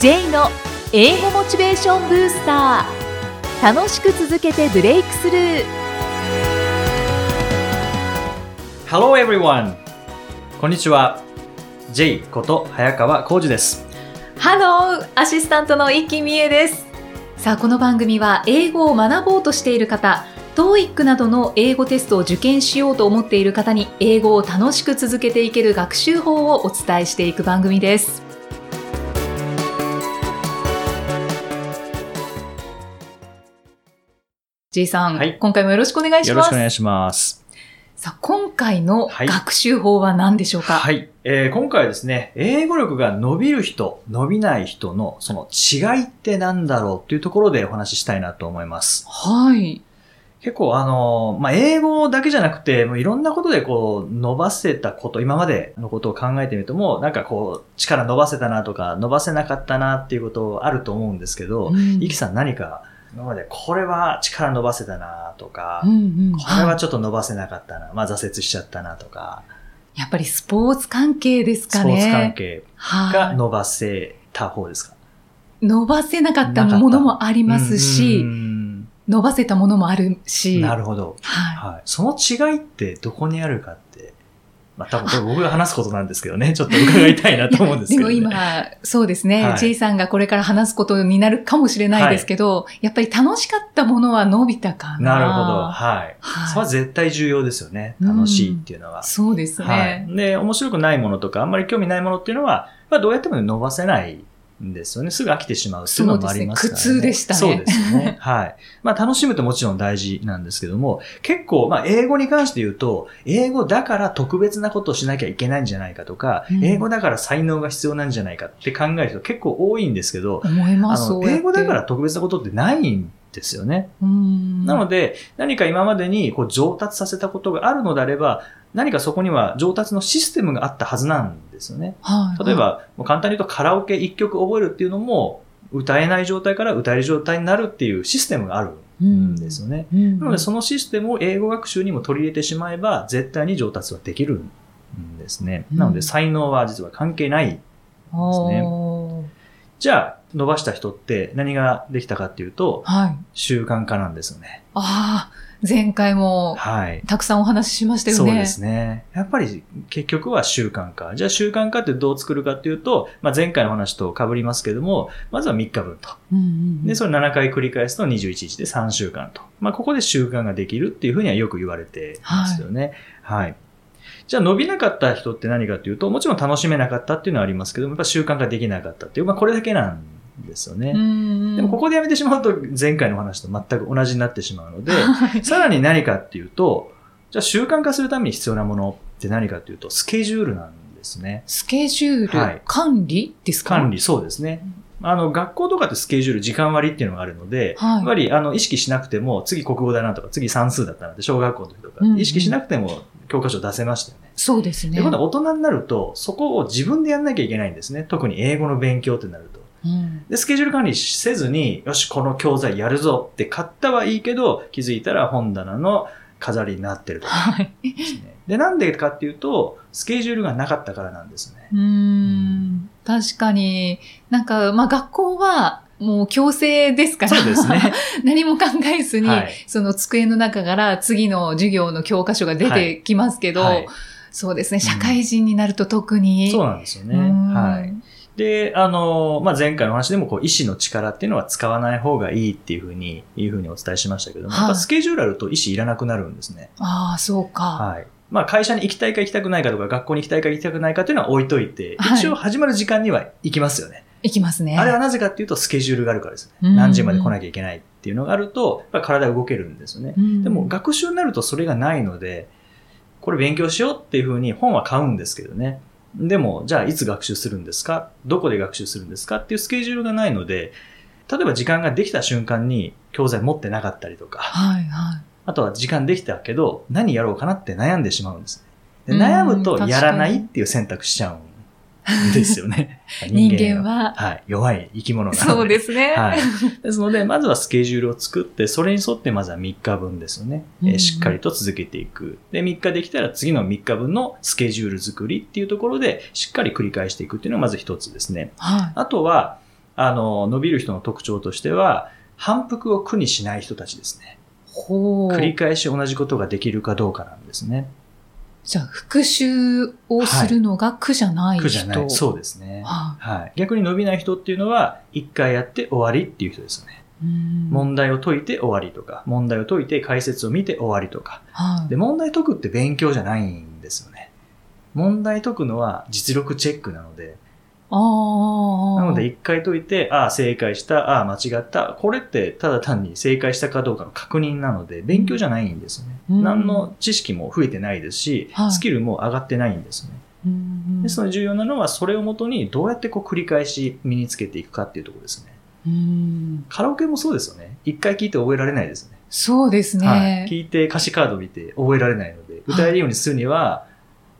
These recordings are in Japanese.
J の英語モチベーションブースター楽しく続けてブレイクスルー Hello everyone! こんにちは。J こと早川浩二です。ハローアシスタントの生きみえですさあこの番組は英語を学ぼうとしている方 TOEIC などの英語テストを受験しようと思っている方に英語を楽しく続けていける学習法をお伝えしていく番組です。J さん、はい今回もよろしくお願いします。よろしくお願いします。さあ、今回のはい学習法は何でしょうか、はい、えー今回はですね、英語力が伸びる人、伸びない人のその違いって何だろうっていうところでお話ししたいなと思います。はい。結構あのーまあ、英語だけじゃなくて、もういろんなことでこう、伸ばせたこと、今までのことを考えてみるともう、なんかこう、力伸ばせたなとか、伸ばせなかったなっていうことあると思うんですけど、うんイキさん何か、今までこれは力伸ばせたなとか、うんうんこれははいちょっと伸ばせなかったな、まあ挫折しちゃったなとか、やっぱりスポーツ関係ですかね。スポーツ関係はいが伸ばせた方ですか、伸ばせなかったものもありますし、うん伸ばせたものもあるし。なるほど。はい。はい。その違いってどこにあるかって、まあ多分これ僕が話すことなんですけどね、ちょっと伺いたいなと思うんですけど、ね。でも今、そうですね、はい J さんがこれから話すことになるかもしれないですけど、やっぱり楽しかったものは伸びたかな。なるほど。はい。はいそれは絶対重要ですよね。楽しいっていうのは。そうですね。はい。で、面白くないものとか、あんまり興味ないものっていうのは、まあどうやっても伸ばせないんですよね。すぐ飽きてしまうっていうのもありますから、ね。そうですね苦痛でしたねそうですね。はい。まあ楽しむってもちろん大事なんですけども、結構、まあ英語に関して言うと、英語だから特別なことをしなきゃいけないんじゃないかとか、うん英語だから才能が必要なんじゃないかって考える人結構多いんですけど、思います、英語だから特別なことってないんですよね。うんなので、何か今までにこう上達させたことがあるのであれば、何かそこには上達のシステムがあったはずなんですよね。はい例え、ば、もう簡単に言うとカラオケ一曲覚えるっていうのも、歌えない状態から歌える状態になるっていうシステムがあるんですよね。うんなので、そのシステムを英語学習にも取り入れてしまえば、絶対に上達はできるんですね。うんなので、才能は実は関係ない。ねおーじゃあ、伸ばした人って何ができたかっていうと、はい。習慣化なんですよね。ああ、前回もはい。たくさんお話ししましたよね。そうですね。やっぱり結局は習慣化。じゃあ習慣化ってどう作るかっていうと、まあ、前回の話と被りますけども、まずは3日分と。うんうんうんで、それ7回繰り返すと21日で3週間と。まあ、ここで習慣ができるっていうふうにはよく言われてますよね。はい。じゃあ伸びなかった人って何かっていうと、もちろん楽しめなかったっていうのはありますけども、やっぱ習慣ができなかったっていう、まあこれだけなんですよね。うんでもここでやめてしまうと前回の話と全く同じになってしまうので、はいさらに何かっていうと、じゃあ習慣化するために必要なものって何かっていうと、スケジュールなんですね。スケジュール、はい管理ですか？管理、そうですね。あの、学校とかってスケジュール、時間割っていうのがあるので、はいやっぱり、あの、意識しなくても、次国語だなとか、次算数だったなって、小学校の時とかうんう、ん意識しなくても教科書出せましたよね。そうですね。で、今度は大人になると、そこを自分でやんなきゃいけないんですね。特に英語の勉強ってなると。うんで、スケジュール管理せずに、よし、この教材やるぞって買ったはいいけど、気づいたら本棚の飾りになってるとかはい。ですね。で、なんでかっていうと、スケジュールがなかったからなんですね。うーん。確かに、なんか、まあ学校は、もう強制ですから。そうですね。何も考えずに、はいその机の中から次の授業の教科書が出てきますけど、はいそうですね、社会人になると特に。そうなんですよね。うんはい。で、あの、まあ、前回の話でも、こう、意志の力っていうのは使わない方がいいっていうふうに、いうふうにお伝えしましたけども、はいやっぱスケジュールあると意志いらなくなるんですね。ああ、そうか。はい。まあ、会社に行きたいか行きたくないかとか、学校に行きたいか行きたくないかっていうのは置いといて、はい一応始まる時間には行きますよね。いきますね。あれはなぜかっていうと、スケジュールがあるからですね。うん何時まで来なきゃいけないっていうのがあると、やっぱ体が動けるんですよね。うんでも、学習になるとそれがないので、これ勉強しようっていうふうに本は買うんですけどね。でも、じゃあいつ学習するんですか？どこで学習するんですか？っていうスケジュールがないので、例えば時間ができた瞬間に教材持ってなかったりとか、はいはい。あとは時間できたけど、何やろうかなって悩んでしまうんですね。でうん悩むとやらないっていう選択しちゃうん ですよね。人間は。はい、弱い生き物なので。そうですね。はい。ですので、まずはスケジュールを作って、それに沿ってまずは3日分ですよね。えーうんしっかりと続けていく。で、3日できたら次の3日分のスケジュール作りっていうところで、しっかり繰り返していくっていうのがまず一つですね。はあとは、あの、伸びる人の特徴としては、反復を苦にしない人たちですね。ほう。繰り返し同じことができるかどうかなんですね。じゃあ、復習をするのが苦じゃない人。苦じゃない。そうですね。ははい。逆に伸びない人っていうのは、一回やって終わりっていう人ですね。いうん問題を解いて終わりとか、問題を解いて解説を見て終わりとか。はいで、問題解くって勉強じゃないんですよね。問題解くのは実力チェックなので、ああ。なので一回解いて、ああ、正解した、ああ、間違った。これってただ単に正解したかどうかの確認なので、勉強じゃないんですね。うん何の知識も増えてないですし、はいスキルも上がってないんですね。うんですので重要なのは、それをもとにどうやってこう繰り返し身につけていくかっていうところですね。うんカラオケもそうですよね。一回聞いて覚えられないですよね。そうですはいね。。聞いて歌詞カード見て覚えられないので、歌えるようにするには、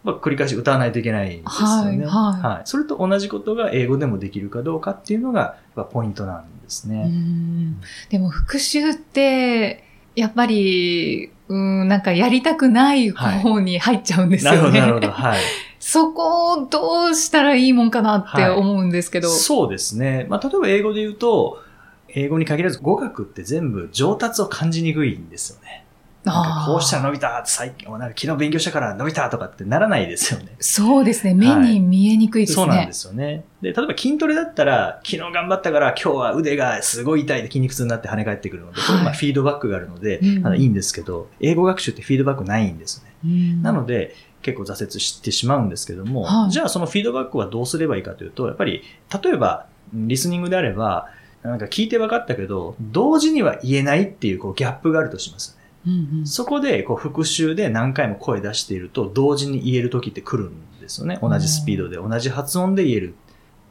まあ、繰り返し歌わないといけないんですよね。はいはいそれと同じことが英語でもできるかどうかっていうのが、ポイントなんですうね。んでも復習って、やっぱり、うん、なんかやりたくない方に入っちゃうんですなるほど、よね。なるほど。はい。そこをどうしたらいいもんかなって思うんですけど。そうですね。まあ、例えば英語で言うと、英語に限らず語学って全部上達を感じにくいんですよね。なんかこうしたら伸びたって最近、なんか昨日勉強したから伸びたとかってならないですよね。そうですね。目に見えにくいですね。そうなんですよね。で、例えば筋トレだったら、昨日頑張ったから今日は腕がすごい痛いで筋肉痛になって跳ね返ってくるので、はいまあフィードバックがあるので、うんあのいいんですけど、英語学習ってフィードバックないんですね。うんなので、結構挫折してしまうんですけども、はいじゃあそのフィードバックはどうすればいいかというと、やっぱり、例えば、リスニングであれば、なんか聞いて分かったけど、同時には言えないっていうこうギャップがあるとしますね。うんうんそこでこう復習で何回も声出していると、同時に言える時って来るんですよね。同じスピードで、同じ発音で言える。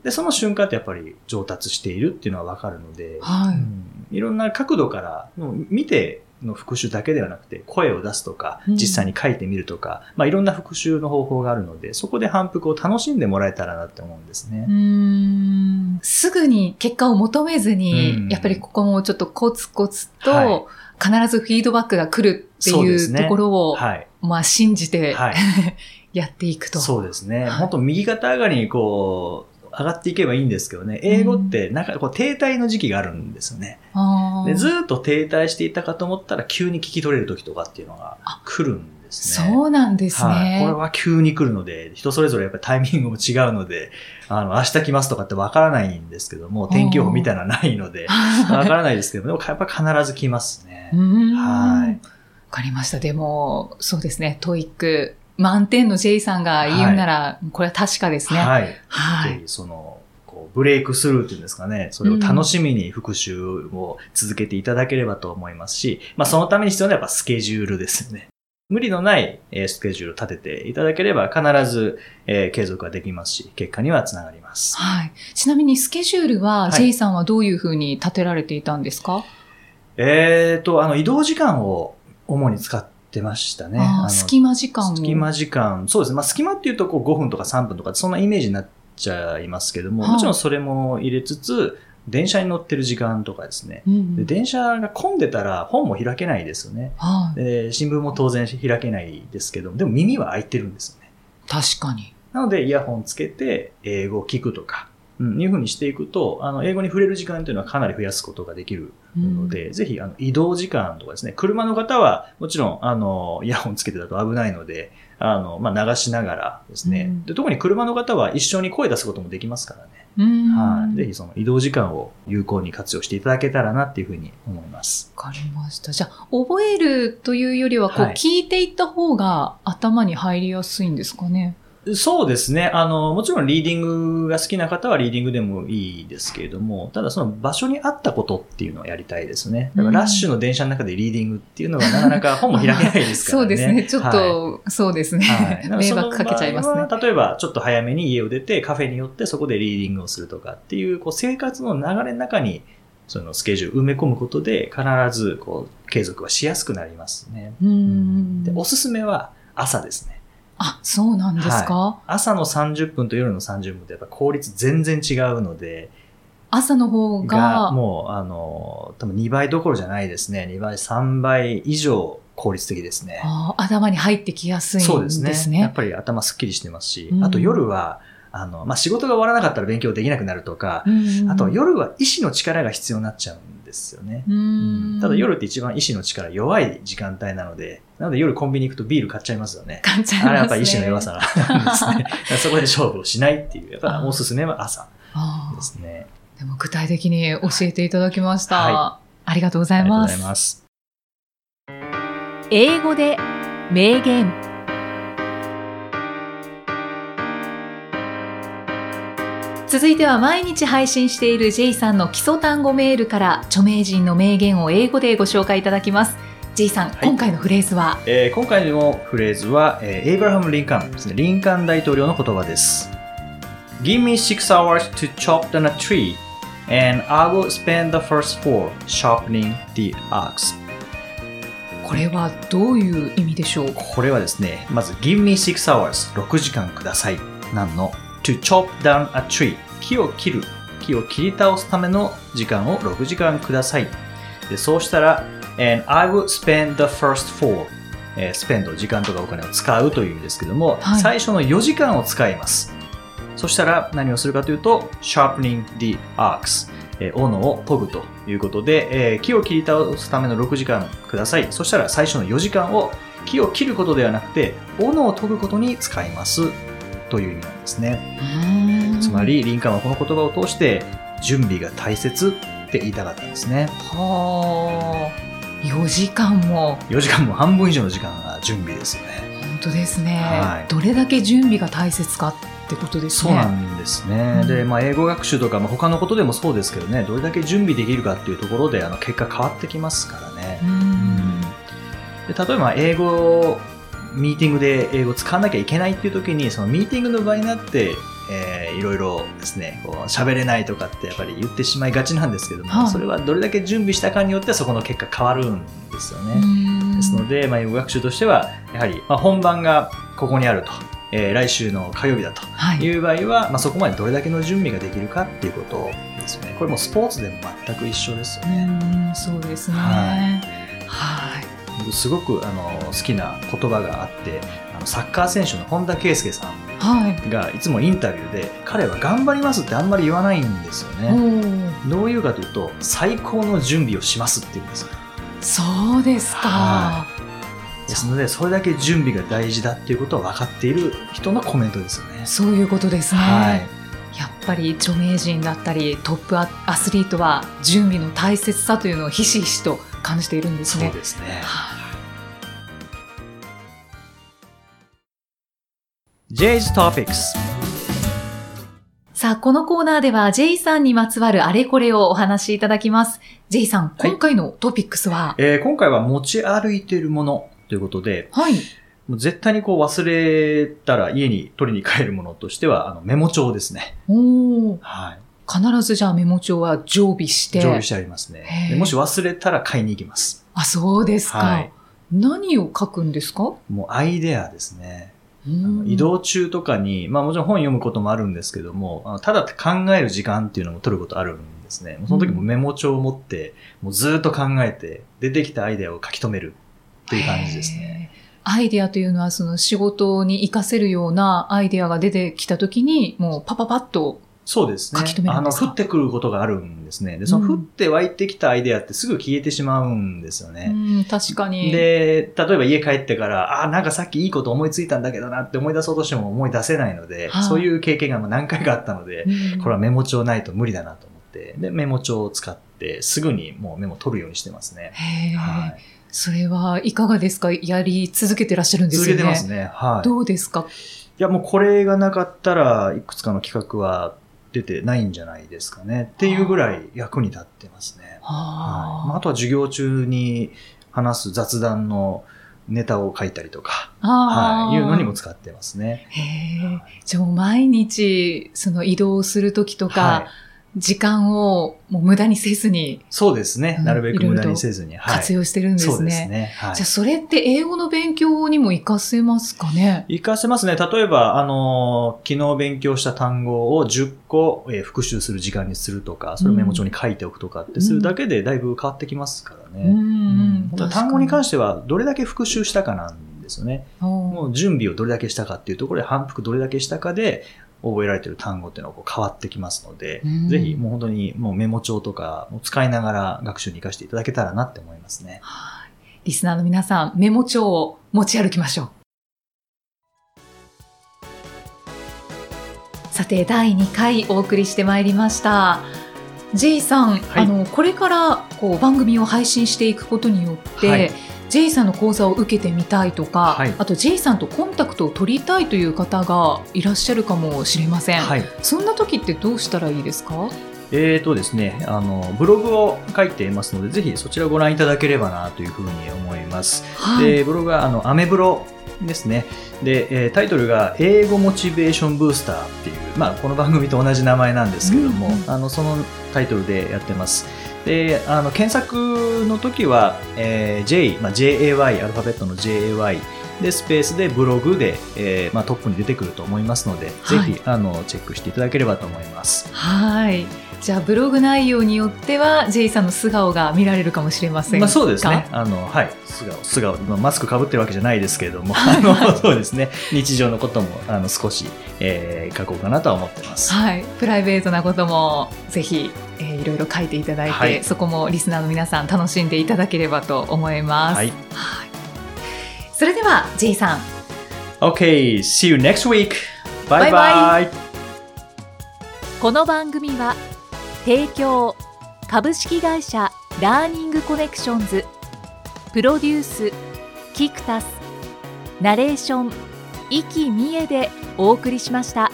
で、その瞬間ってやっぱり上達しているっていうのは分かるので、はいうんいろんな角度から、見ての復習だけではなくて、声を出すとか、うん実際に書いてみるとか、まあいろんな復習の方法があるので、そこで反復を楽しんでもらえたらなって思うんですね。うーんすぐに結果を求めずに、うんやっぱりここもちょっとコツコツと、はい必ずフィードバックが来るっていうところを、はい。まあ信じて、はい。やっていくと。そうですね。はい本当右肩上がりにこう、上がっていけばいいんですけどね、英語ってなんかこう停滞の時期があるんですよね。でずーっと停滞していたかと思ったら急に聞き取れる時とかっていうのが来るんですね。そうなんですね。はい。これは急に来るので、人それぞれやっぱりタイミングも違うので、あの、明日来ますとかってわからないんですけども、天気予報みたいなのはないので、わからないですけども、でもやっぱ必ず来ますねう。んはいわかりました。でも、そうですね、 TOEIC、満点の J さんが言うなら、これは確かですね。はい。はい。その、こうブレイクスルーっていうんですかね、それを楽しみに復習を続けていただければと思いますし、まあそのために必要なのはやっぱスケジュールですよね。無理のないえースケジュールを立てていただければ必ず、えー継続ができますし、結果にはつながります。はい。ちなみにスケジュールは、はい J さんはどういうふうに立てられていたんですか、えっ、と、あの、移動時間を主に使ってましたね。隙間時間を。隙間時間。そうですね。まあ、隙間っていうと、こう、5分とか3分とか、そんなイメージになっちゃいますけども、はいもちろんそれも入れつつ、電車に乗ってる時間とかですね。うんで電車が混んでたら本も開けないですよね。はい。で新聞も当然開けないですけど、でも耳は開いてるんですよね。確かに。なので、イヤホンつけて英語を聞くとか、うん、いうふうにしていくと、あの、英語に触れる時間というのはかなり増やすことができるので、ぜひ、あの、移動時間とかですね、車の方は、もちろん、あの、イヤホンつけてだと危ないので、あの、まあ、流しながらですね、うんで、特に車の方は一緒に声出すこともできますからね。うん。はい。ぜひ、その移動時間を有効に活用していただけたらなっていうふうに思います。わかりました。じゃあ、覚えるというよりは、こう、はい聞いていった方が頭に入りやすいんですかね？そうですね。あの、もちろんリーディングが好きな方はリーディングでもいいですけれども、ただその場所に合ったことっていうのをやりたいですね。だからラッシュの電車の中でリーディングっていうのはなかなか 本も開けないですからね。そうですね。ちょっはいと、そうですね。はい、迷惑かけちゃいますね例えば、ちょっと早めに家を出て、カフェに寄って、そこでリーディングをするとかっていう、こう、生活の流れの中に、そのスケジュール埋め込むことで、必ず、こう、継続はしやすくなりますね。うんで、おすすめは朝ですね。あ、そうなんですか、朝の30分と夜の30分ってやっぱ効率全然違うので、朝の方が、が、もう、あの、多分2倍どころじゃないですね。2倍、3倍以上効率的ですね。頭に入ってきやすいんそうでね。ですすね。やっぱり頭すっきりしてますし、うんあと夜は、あの、まあ、仕事が終わらなかったら勉強できなくなるとか、うんあとは夜は意志の力が必要になっちゃうんですよね。ううんんただ夜って一番意志の力弱い時間帯なので、なので夜コンビニ行くとビール買っちゃいますよね。感じますね。あれやっぱり意志の弱さなんですね。そこで勝負をしないっていう、やっぱおすすめは朝ですね。でも具体的に教えていただきました。はありがとうございありがとうごます。ざいます。英語で名言。続いては毎日配信している J さんの基礎単語メールから著名人の名言を英語でご紹介いただきます。J さん、い今回のフレーズは？えー今回のフレーズは、えーエイブラハム・リンカーンですね。リンカーン大統領の言葉です。Give me six hours to chop down a tree, and I will spend the first four sharpening the axe. これはどういう意味でしょう？これはですね、まず Give me six hours 6時間ください。なんの？To chop down a tree 木を切る木を切り倒すための時間を6時間ください。でそうしたら And I will spend the first four えー、スペンド、時間とかお金を使うという意味ですけども、はい最初の4時間を使います。そしたら何をするかというと、sharpening the axe、えー斧を研ぐということで、えー木を切り倒すための6時間ください。そしたら最初の4時間を木を切ることではなくて、斧を研ぐことに使いますという意味なんですね。つまり、リンカーンはこの言葉を通して、準備が大切って言いたかったんですね。はあ4時間も4時間も半分以上の時間が準備ですよね。本当ですね、はいどれだけ準備が大切かってことですそうねなんですね。うんで、まあ、英語学習とか、まあ、他のことでもそうですけどね、どれだけ準備できるかっていうところで、あの、結果変わってきますからねう。んで例えば、英語、ミーティングで英語を使わなきゃいけないっていう時に、そのミーティングの場になって、えーいろいろですね、こう喋れないとかってやっぱり言ってしまいがちなんですけども、はいそれはどれだけ準備したかによってそこの結果変わるんですよね。うんですので、まあ、英語学習としては、やはり、まあ、本番がここにあると、えー来週の火曜日だとはいいう場合は、まあ、そこまでどれだけの準備ができるかっていうことですよね。これもスポーツでも全く一緒ですようね。んそうですねははい僕すごくあの好きな言葉があって、あのサッカー選手の本田圭佑さんいはいがいつもインタビューで、彼は頑張りますってあんまり言わないんですよおね。ーどういうかというと、最高の準備をしますって言うんですよ。そうですか、はですので、それだけ準備が大事だっていうことを分かっている人のコメントですよね。そういうことですね、はい。やっぱり著名人だったりトップアアスリートは準備の大切さというのをひしひしと感じているんですねそうですね。はい J's Topics さあ、このコーナーでは J さんにまつわるあれこれをお話しいただきます。J さん、はい今回のトピックスは、えー今回は持ち歩いているものということで、はい。もう絶対にこう忘れたら家に取りに帰るものとしては、あのメモ帳ですね。おーはい。必ずじゃあメモ帳は常備して。常備してありますねもし忘れたら買いに行きます。あ、そうですか。はい何を書くんですか？もうアイデアですね。移動中とかに、まあもちろん本読むこともあるんですけども、ただ考える時間っていうのも取ることあるんですね。その時もメモ帳を持って、もうずっと考えて、出てきたアイデアを書き留めるっていう感じですね。アイデアというのはその仕事に活かせるようなアイデアが出てきたときに、もうパパパッと。そうですね。あの、降ってくることがあるんですね。で、そのうん降って湧いてきたアイデアってすぐ消えてしまうんですようね。ん、確かに。で、例えば家帰ってから、あ、なんかさっきいいこと思いついたんだけどなって思い出そうとしても思い出せないので、はいそういう経験が何回かあったので、うんこれはメモ帳ないと無理だなと思って、で、メモ帳を使って、すぐにもうメモ取るようにしてますね。へーはい。それはいかがですか？やり続けてらっしゃるんです続よね。けてますね。はい。どうですか？いや、もうこれがなかったらいくつかの企画は出てないんじゃないですかね。っていうぐらい役に立ってますね。はいまあ、あとは授業中に話す雑談のネタを書いたりとか、はい、いうのにも使ってますね。へえ。じゃあもう毎日、その移動するときとか、はい。時間をもう無駄にせずにそうですね。うんなるべく無駄にせずに。はい。活用してるんですね。そうですね。はいじゃあ。それって英語の勉強にも活かせますかね？活かせますね。例えば、あのー昨日勉強した単語を10個、えー復習する時間にするとか、それをメモ帳に書いておくとかってするだけでだいぶ変わってきますからね。うんうん単語に関ししては、どれだけ復習したかなんですよね。もう準備をどれだけしたかっていうところで、反復どれだけしたかで、覚えられてる単語っていうのがこう変わってきますので、うんぜひもう本当にもうメモ帳とかも使いながら学習に活かしていただけたらなって思いますね。はいリスナーの皆さん、メモ帳を持ち歩きましょう。さて、第2回お送りしてまいりました。J さん、はいあの、これからこう番組を配信していくことによって、はい J さんの講座を受けてみたいとか、はいあと J さんとコンタクトを取りたいという方がいらっしゃるかもしれません。はい。そんな時ってどうしたらいいですか？えーとですね、あの、ブログを書いていますので、ぜひそちらをご覧いただければなというふうに思います。はい。で、ブログは、あの、アメブロですね。で、えータイトルが、英語モチベーションブースターっていう、まあ、この番組と同じ名前なんですけども、うんうんあの、そのタイトルでやってます。で、あの、検索の時は、えー J、まあ、JAY、アルファベットの JAY、で、スペースでブログで、えーまあ、トップに出てくると思いますので、はいぜひ、あの、チェックしていただければと思います。はい。じゃあブログ内容によっては J さんの素顔が見られるかもしれませんまあ、か。そうですね。。あの、はい。素顔、素顔。まあ、マスクかぶってるわけじゃないですけれども、あの、そうですね。日常のことも、あの、少し、えー書こうかなとは思ってます。はい。プライベートなこともぜひ、えーいろいろ書いていただいて、はいそこもリスナーの皆さん楽しんでいただければと思います。はい。はいでは J さん Okay, see you next week. バイババイ。この番組は提供株式会社ラーニングコネクションズプロデュースキクタスナレーション生きみえでお送りしました。